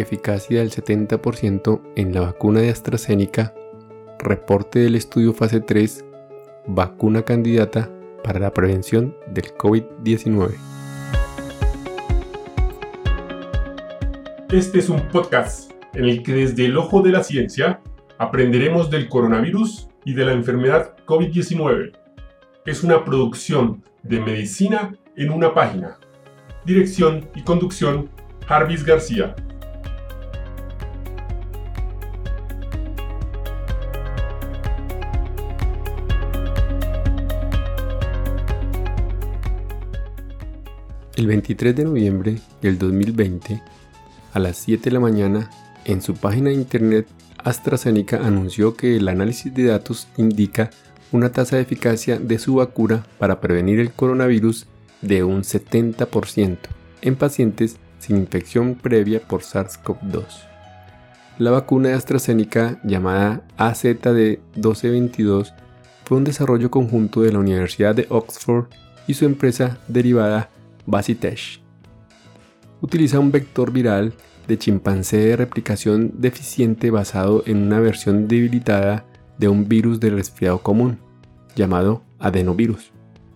eficacia del 70% en la vacuna de AstraZeneca, reporte del estudio fase 3, vacuna candidata para la prevención del COVID-19. Este es un podcast en el que desde el ojo de la ciencia aprenderemos del coronavirus y de la enfermedad COVID-19. Es una producción de medicina en una página. Dirección y conducción, Jarvis García. El 23 de noviembre del 2020, a las 7 de la mañana, en su página de internet, AstraZeneca anunció que el análisis de datos indica una tasa de eficacia de su vacuna para prevenir el coronavirus de un 70% en pacientes sin infección previa por SARS-CoV-2. La vacuna de AstraZeneca llamada AZD1222 fue un desarrollo conjunto de la Universidad de Oxford y su empresa derivada Basitesh. Utiliza un vector viral de chimpancé de replicación deficiente basado en una versión debilitada de un virus de resfriado común, llamado adenovirus,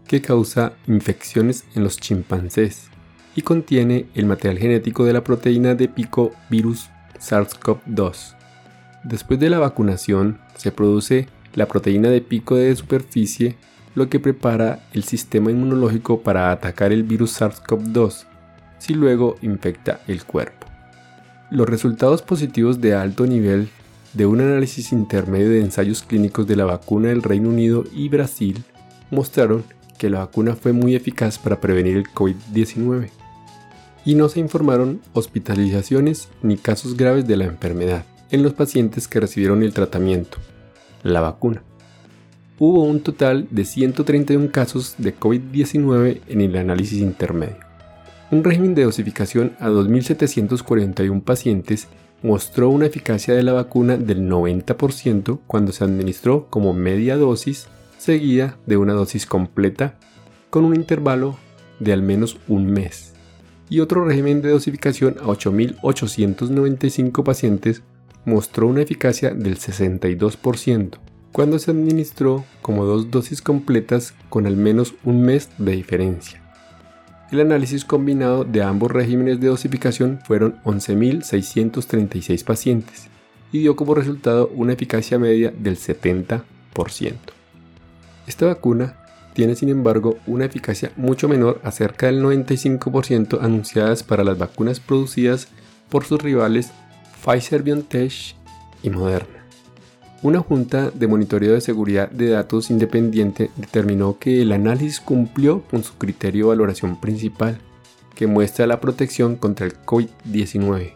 que causa infecciones en los chimpancés y contiene el material genético de la proteína de pico virus SARS-CoV-2. Después de la vacunación se produce la proteína de pico de superficie lo que prepara el sistema inmunológico para atacar el virus SARS-CoV-2 si luego infecta el cuerpo. Los resultados positivos de alto nivel de un análisis intermedio de ensayos clínicos de la vacuna del Reino Unido y Brasil mostraron que la vacuna fue muy eficaz para prevenir el COVID-19 y no se informaron hospitalizaciones ni casos graves de la enfermedad en los pacientes que recibieron el tratamiento, la vacuna hubo un total de 131 casos de COVID-19 en el análisis intermedio. Un régimen de dosificación a 2.741 pacientes mostró una eficacia de la vacuna del 90% cuando se administró como media dosis seguida de una dosis completa con un intervalo de al menos un mes. Y otro régimen de dosificación a 8.895 pacientes mostró una eficacia del 62% cuando se administró como dos dosis completas con al menos un mes de diferencia. El análisis combinado de ambos regímenes de dosificación fueron 11.636 pacientes y dio como resultado una eficacia media del 70%. Esta vacuna tiene sin embargo una eficacia mucho menor a cerca del 95% anunciadas para las vacunas producidas por sus rivales Pfizer BioNTech y Moderna. Una junta de monitoreo de seguridad de datos independiente determinó que el análisis cumplió con su criterio de valoración principal, que muestra la protección contra el COVID-19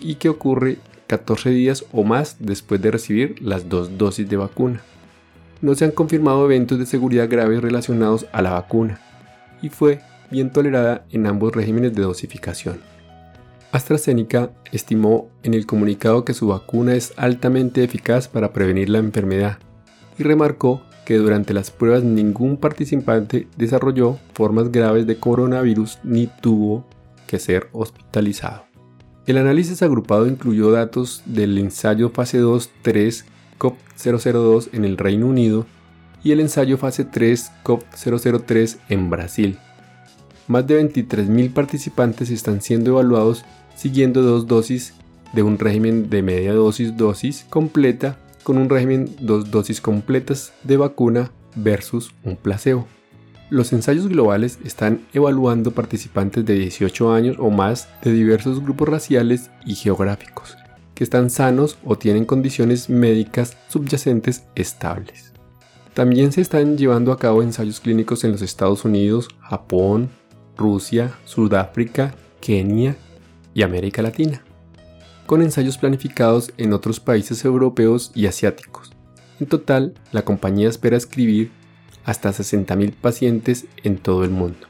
y que ocurre 14 días o más después de recibir las dos dosis de vacuna. No se han confirmado eventos de seguridad graves relacionados a la vacuna y fue bien tolerada en ambos regímenes de dosificación. AstraZeneca estimó en el comunicado que su vacuna es altamente eficaz para prevenir la enfermedad y remarcó que durante las pruebas ningún participante desarrolló formas graves de coronavirus ni tuvo que ser hospitalizado. El análisis agrupado incluyó datos del ensayo fase 2-3 COP002 en el Reino Unido y el ensayo fase 3 COP003 en Brasil. Más de 23.000 participantes están siendo evaluados siguiendo dos dosis de un régimen de media dosis dosis completa con un régimen dos dosis completas de vacuna versus un placebo. Los ensayos globales están evaluando participantes de 18 años o más de diversos grupos raciales y geográficos, que están sanos o tienen condiciones médicas subyacentes estables. También se están llevando a cabo ensayos clínicos en los Estados Unidos, Japón, Rusia, Sudáfrica, Kenia y América Latina, con ensayos planificados en otros países europeos y asiáticos. En total, la compañía espera escribir hasta 60.000 pacientes en todo el mundo.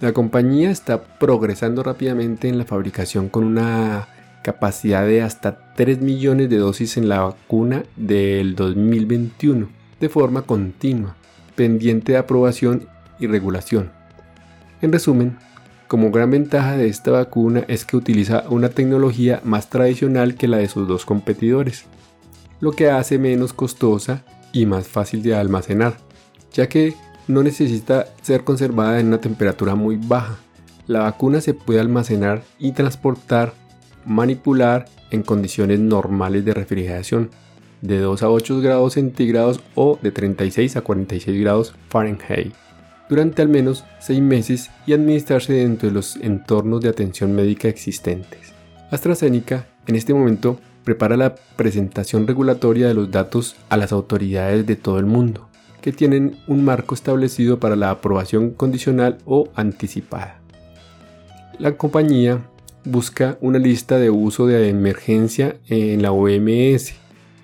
La compañía está progresando rápidamente en la fabricación con una capacidad de hasta 3 millones de dosis en la vacuna del 2021, de forma continua, pendiente de aprobación y regulación. En resumen, como gran ventaja de esta vacuna es que utiliza una tecnología más tradicional que la de sus dos competidores, lo que hace menos costosa y más fácil de almacenar, ya que no necesita ser conservada en una temperatura muy baja. La vacuna se puede almacenar y transportar, manipular en condiciones normales de refrigeración, de 2 a 8 grados centígrados o de 36 a 46 grados Fahrenheit, durante al menos 6 meses y administrarse dentro de los entornos de atención médica existentes. AstraZeneca en este momento prepara la presentación regulatoria de los datos a las autoridades de todo el mundo, que tienen un marco establecido para la aprobación condicional o anticipada. La compañía busca una lista de uso de emergencia en la OMS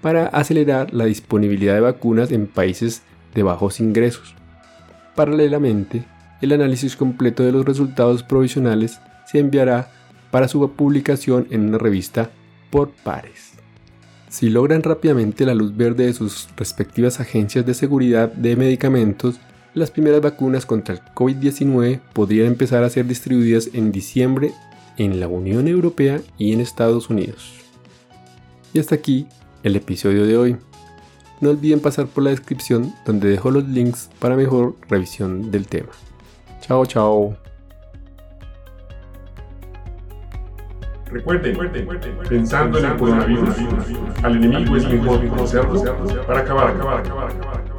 para acelerar la disponibilidad de vacunas en países de bajos ingresos. Paralelamente, el análisis completo de los resultados provisionales se enviará para su publicación en una revista por pares. Si logran rápidamente la luz verde de sus respectivas agencias de seguridad de medicamentos, las primeras vacunas contra el COVID-19 podrían empezar a ser distribuidas en diciembre en la Unión Europea y en Estados Unidos. Y hasta aquí el episodio de hoy. No olviden pasar por la descripción donde dejo los links para mejor revisión del tema. Chao, chao. Recuerden, pensando en el coronavirus, al enemigo es mejor conocerlo para acabar, acabar, acabar.